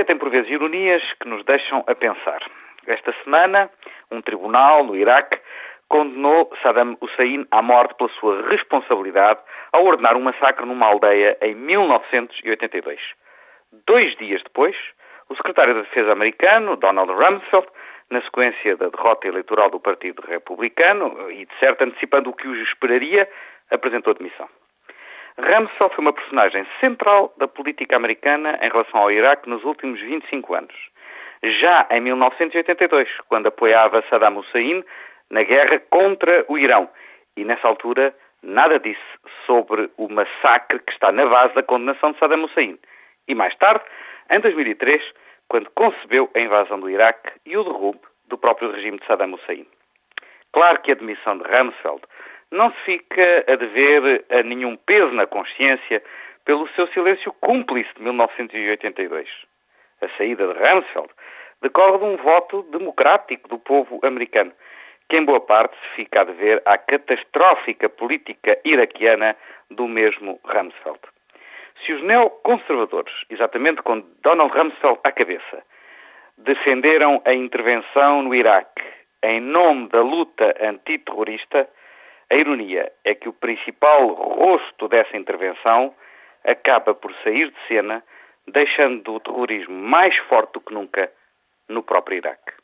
história tem por vezes ironias que nos deixam a pensar. Esta semana, um tribunal no Iraque condenou Saddam Hussein à morte pela sua responsabilidade ao ordenar um massacre numa aldeia em 1982. Dois dias depois, o secretário da Defesa americano, Donald Rumsfeld, na sequência da derrota eleitoral do Partido Republicano e, de certo, antecipando o que os esperaria, apresentou demissão. Rumsfeld foi uma personagem central da política americana em relação ao Iraque nos últimos 25 anos. Já em 1982, quando apoiava Saddam Hussein na guerra contra o Irão. E nessa altura, nada disse sobre o massacre que está na base da condenação de Saddam Hussein. E mais tarde, em 2003, quando concebeu a invasão do Iraque e o derrube do próprio regime de Saddam Hussein. Claro que a demissão de Rumsfeld não se fica a dever a nenhum peso na consciência pelo seu silêncio cúmplice de 1982. A saída de Rumsfeld decorre de um voto democrático do povo americano, que em boa parte se fica a dever à catastrófica política iraquiana do mesmo Rumsfeld. Se os neoconservadores, exatamente com Donald Rumsfeld à cabeça, defenderam a intervenção no Iraque em nome da luta antiterrorista, a ironia é que o principal rosto dessa intervenção acaba por sair de cena, deixando o terrorismo mais forte do que nunca no próprio Iraque.